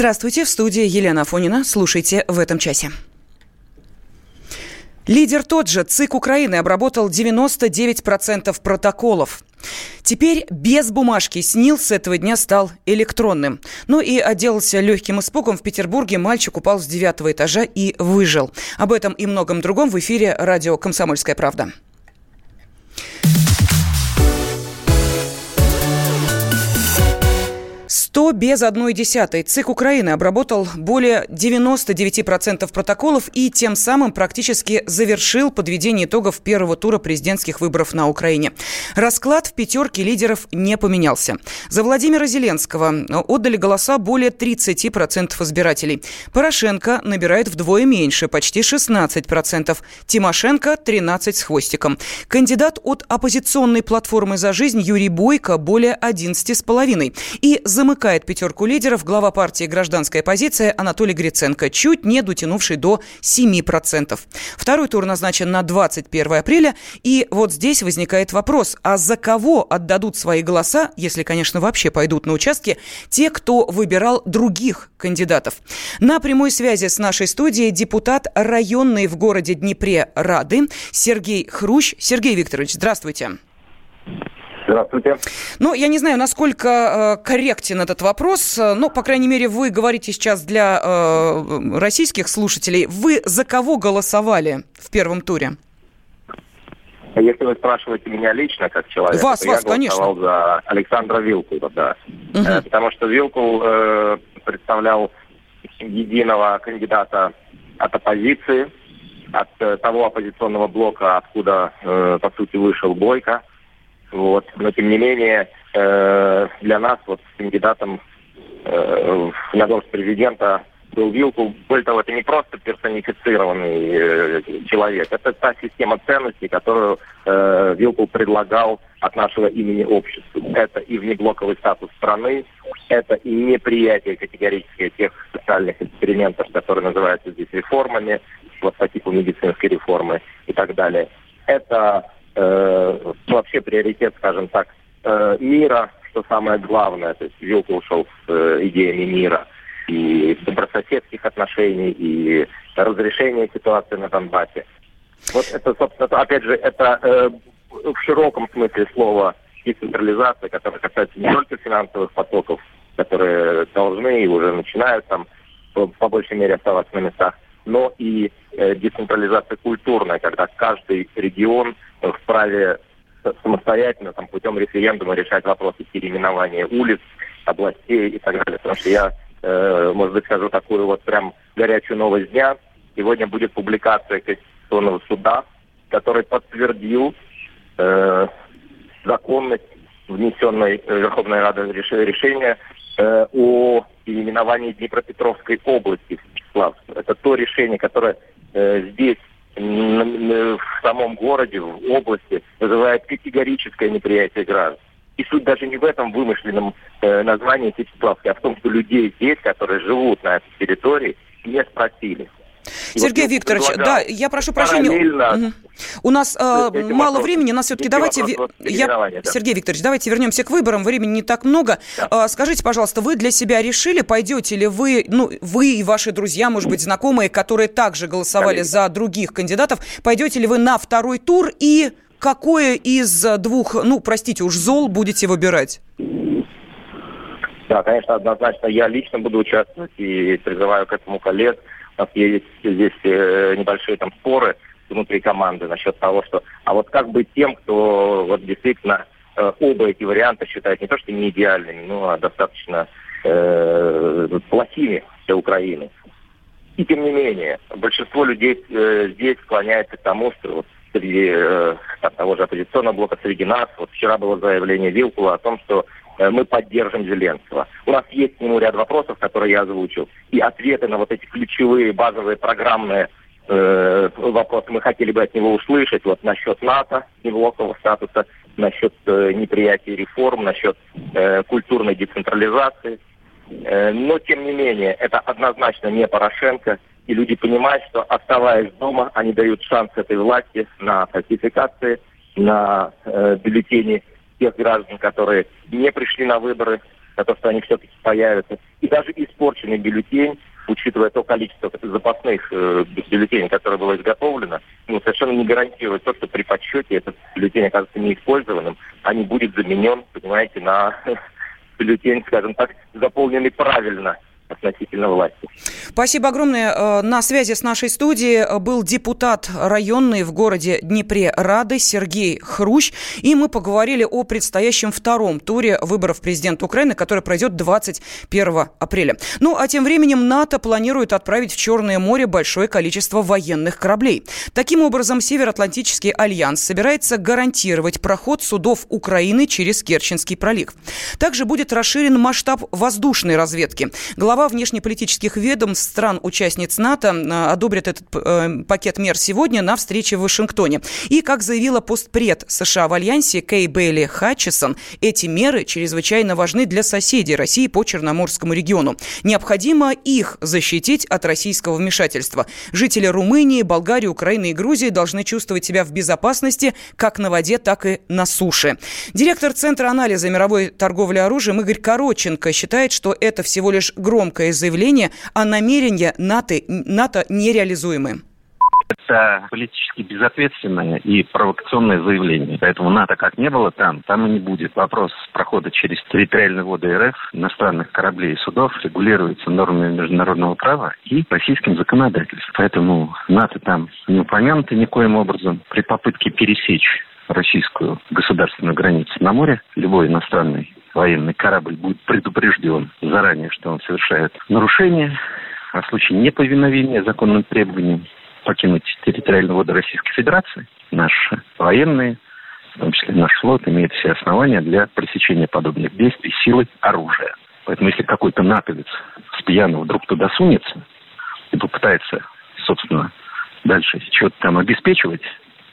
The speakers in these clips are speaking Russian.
Здравствуйте, в студии Елена Фонина. Слушайте в этом часе. Лидер тот же, ЦИК Украины обработал 99% протоколов. Теперь без бумажки СНИЛ с этого дня стал электронным. Ну и отделался легким испугом. В Петербурге мальчик упал с девятого этажа и выжил. Об этом и многом другом в эфире радио «Комсомольская правда». 100 без одной десятой. ЦИК Украины обработал более 99% протоколов и тем самым практически завершил подведение итогов первого тура президентских выборов на Украине. Расклад в пятерке лидеров не поменялся. За Владимира Зеленского отдали голоса более 30% избирателей. Порошенко набирает вдвое меньше, почти 16%. Тимошенко – 13 с хвостиком. Кандидат от оппозиционной платформы «За жизнь» Юрий Бойко – более 11,5%. И замыкает пятерку лидеров глава партии «Гражданская позиция» Анатолий Гриценко, чуть не дотянувший до 7%. Второй тур назначен на 21 апреля. И вот здесь возникает вопрос, а за кого отдадут свои голоса, если, конечно, вообще пойдут на участки, те, кто выбирал других кандидатов? На прямой связи с нашей студией депутат районной в городе Днепре Рады Сергей Хрущ. Сергей Викторович, здравствуйте. Здравствуйте. Ну, я не знаю, насколько э, корректен этот вопрос, но, по крайней мере, вы говорите сейчас для э, российских слушателей. Вы за кого голосовали в первом туре? Если вы спрашиваете меня лично, как человека, вас, то вас, я голосовал конечно. за Александра Вилкула, да. Угу. Э, потому что Вилкул э, представлял единого кандидата от оппозиции, от э, того оппозиционного блока, откуда, э, по сути, вышел Бойко. Вот. Но тем не менее, э, для нас вот кандидатом э, на должность президента был Вилкул. Более того, это не просто персонифицированный э, человек, это та система ценностей, которую э, Вилкул предлагал от нашего имени обществу. Это и внеблоковый статус страны, это и неприятие категорически тех социальных экспериментов, которые называются здесь реформами, вот по типу медицинской реформы и так далее. Это э, вообще приоритет, скажем так, э, мира, что самое главное. То есть Вилка ушел с э, идеями мира и добрососедских отношений, и разрешения ситуации на Донбассе. Вот это, собственно, опять же, это э, в широком смысле слова децентрализация, которая касается не только финансовых потоков, которые должны и уже начинают там по, по большей мере оставаться на местах, но и э, децентрализация культурная, когда каждый регион вправе самостоятельно там, путем референдума решать вопросы переименования улиц, областей и так далее. Потому что я, э, может быть, скажу такую вот прям горячую новость дня. Сегодня будет публикация Конституционного суда, который подтвердил э, законность внесенной Верховной Радой решения э, о переименовании Днепропетровской области в Вячеславск. Это то решение, которое э, здесь в самом городе, в области, вызывает категорическое неприятие граждан. И суть даже не в этом вымышленном э, названии Сечеславский, а в том, что людей здесь, которые живут на этой территории, не спросили. Сергей вот Викторович, да, я прошу прощения. У нас э, мало времени, нас все-таки давайте... Я... Да. Сергей Викторович, давайте вернемся к выборам, времени не так много. Да. Э, скажите, пожалуйста, вы для себя решили, пойдете ли вы, ну, вы и ваши друзья, может быть, знакомые, которые также голосовали Коллеги. за других кандидатов, пойдете ли вы на второй тур и какое из двух, ну, простите, уж зол будете выбирать? Да, конечно, однозначно я лично буду участвовать и призываю к этому коллег нас есть здесь э, небольшие там споры внутри команды насчет того, что а вот как быть тем, кто вот действительно э, оба эти варианта считает не то, что не идеальными, но а достаточно э, плохими для Украины. И тем не менее, большинство людей э, здесь склоняется к тому, что вот среди э, того же оппозиционного блока, среди нас, вот вчера было заявление Вилкула о том, что мы поддержим Зеленского. У нас есть к нему ряд вопросов, которые я озвучил. И ответы на вот эти ключевые базовые программные э, вопросы мы хотели бы от него услышать. Вот насчет НАТО, невлокового статуса, насчет э, неприятия реформ, насчет э, культурной децентрализации. Э, но, тем не менее, это однозначно не Порошенко. И люди понимают, что оставаясь дома, они дают шанс этой власти на фальсификации, на э, бюллетени тех граждан, которые не пришли на выборы, на то, что они все-таки появятся. И даже испорченный бюллетень, учитывая то количество запасных э, бюллетеней, которое было изготовлено, ну, совершенно не гарантирует то, что при подсчете этот бюллетень окажется неиспользованным, а не будет заменен, понимаете, на бюллетень, скажем так, заполненный правильно относительно власти. Спасибо огромное. Э, на связи с нашей студией э, был депутат районный в городе Днепре Рады Сергей Хрущ. И мы поговорили о предстоящем втором туре выборов президента Украины, который пройдет 21 апреля. Ну, а тем временем НАТО планирует отправить в Черное море большое количество военных кораблей. Таким образом, Североатлантический альянс собирается гарантировать проход судов Украины через Керченский пролив. Также будет расширен масштаб воздушной разведки. Глава Глава внешнеполитических ведомств стран-участниц НАТО э, одобрит этот э, пакет мер сегодня на встрече в Вашингтоне. И, как заявила постпред США в Альянсе Кей Бейли Хатчесон, эти меры чрезвычайно важны для соседей России по Черноморскому региону. Необходимо их защитить от российского вмешательства. Жители Румынии, Болгарии, Украины и Грузии должны чувствовать себя в безопасности как на воде, так и на суше. Директор Центра анализа мировой торговли оружием Игорь Короченко считает, что это всего лишь громкое громкое заявление, а намерения НАТО, НАТО нереализуемы. Это политически безответственное и провокационное заявление. Поэтому НАТО как не было там, там и не будет. Вопрос прохода через территориальные воды РФ иностранных кораблей и судов регулируется нормами международного права и российским законодательством. Поэтому НАТО там не упомянуто никоим образом. При попытке пересечь российскую государственную границу на море любой иностранный военный корабль будет предупрежден заранее, что он совершает нарушение, а в случае неповиновения законным требованиям покинуть территориальные воды Российской Федерации, наши военные, в том числе наш флот, имеет все основания для пресечения подобных действий силой оружия. Поэтому если какой-то натовец с пьяного вдруг туда сунется и попытается, собственно, дальше что-то там обеспечивать,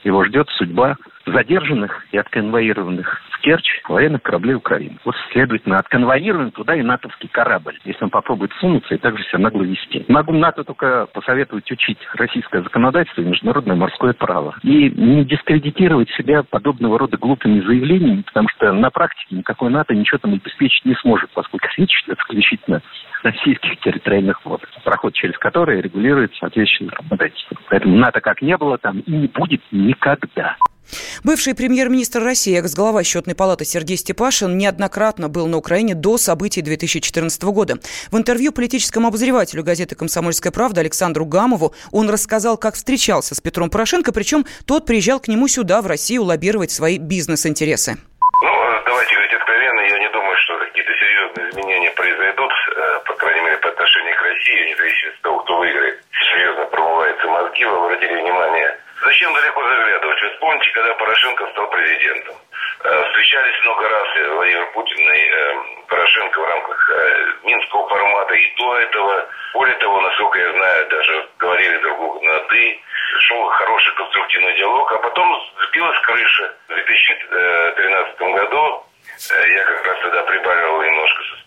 его ждет судьба задержанных и отконвоированных Керчь военных кораблей Украины. Вот, следовательно, отконвоируем туда и натовский корабль, если он попробует сунуться и также себя нагло вести. Могу НАТО только посоветовать учить российское законодательство и международное морское право. И не дискредитировать себя подобного рода глупыми заявлениями, потому что на практике никакой НАТО ничего там обеспечить не сможет, поскольку речь исключительно российских территориальных вод, проход через которые регулируется соответствующее законодательство. Поэтому НАТО как не было там и не будет никогда. Бывший премьер-министр России, экс-глава счетной палаты Сергей Степашин неоднократно был на Украине до событий 2014 года. В интервью политическому обозревателю газеты «Комсомольская правда» Александру Гамову он рассказал, как встречался с Петром Порошенко, причем тот приезжал к нему сюда, в Россию, лоббировать свои бизнес-интересы. Ну, давайте говорить откровенно, я не думаю, что какие-то серьезные изменения произойдут, э, по крайней мере, по отношению к России, независимо от того, кто выиграет. Серьезно промываются мозги, вы обратили внимание Зачем далеко заглядывать? Вы вспомните, когда Порошенко стал президентом. Э, встречались много раз Владимир Путин и э, Порошенко в рамках э, Минского формата и до этого. Более того, насколько я знаю, даже говорили друг другу на «ты». Шел хороший конструктивный диалог, а потом сбилась крыша. В 2013 году я как раз тогда прибавил немножко со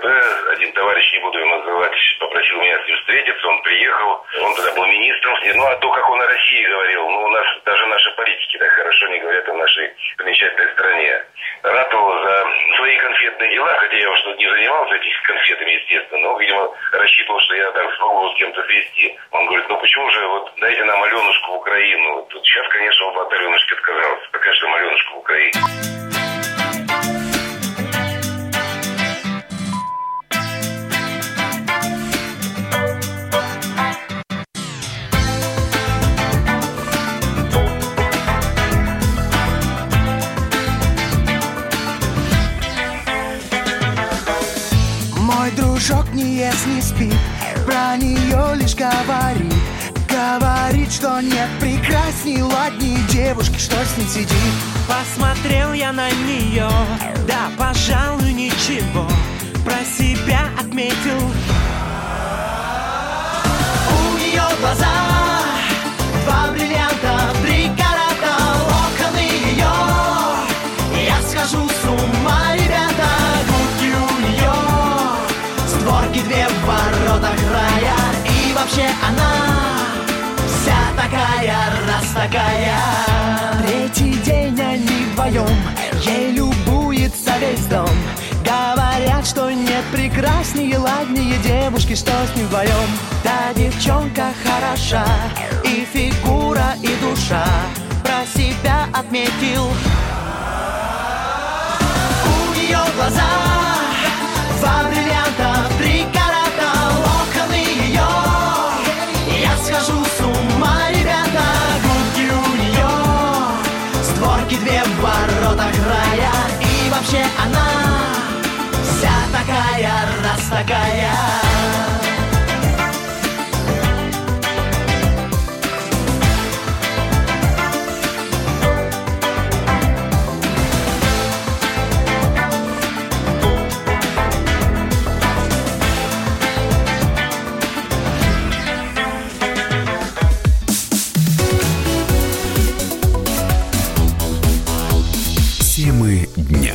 ЦКБ. Один товарищ, не буду его называть, попросил меня с ним встретиться. Он приехал. Он тогда был министром. Ну, а то, как он о России говорил, ну, у нас даже наши политики так хорошо не говорят о нашей замечательной стране. Ратовал за свои конфетные дела, хотя я уж не занимался этими конфетами, естественно, но, видимо, рассчитывал, что я так смогу с кем-то свести. Он говорит, ну почему же, вот дайте нам Аленушку в Украину. Тут сейчас, конечно, он от Аленушки отказался. Пока что Аленушку в Украине. Нет прекрасней, ладней девушки, что с ней сидит? Посмотрел я на нее, да, пожалуй, ничего такая, раз такая. Третий день они вдвоем Ей любуется весь дом. Говорят, что нет прекраснее, ладнее девушки, что с ним вдвоем Та девчонка хороша, и фигура, и душа Про себя отметил Темы дня.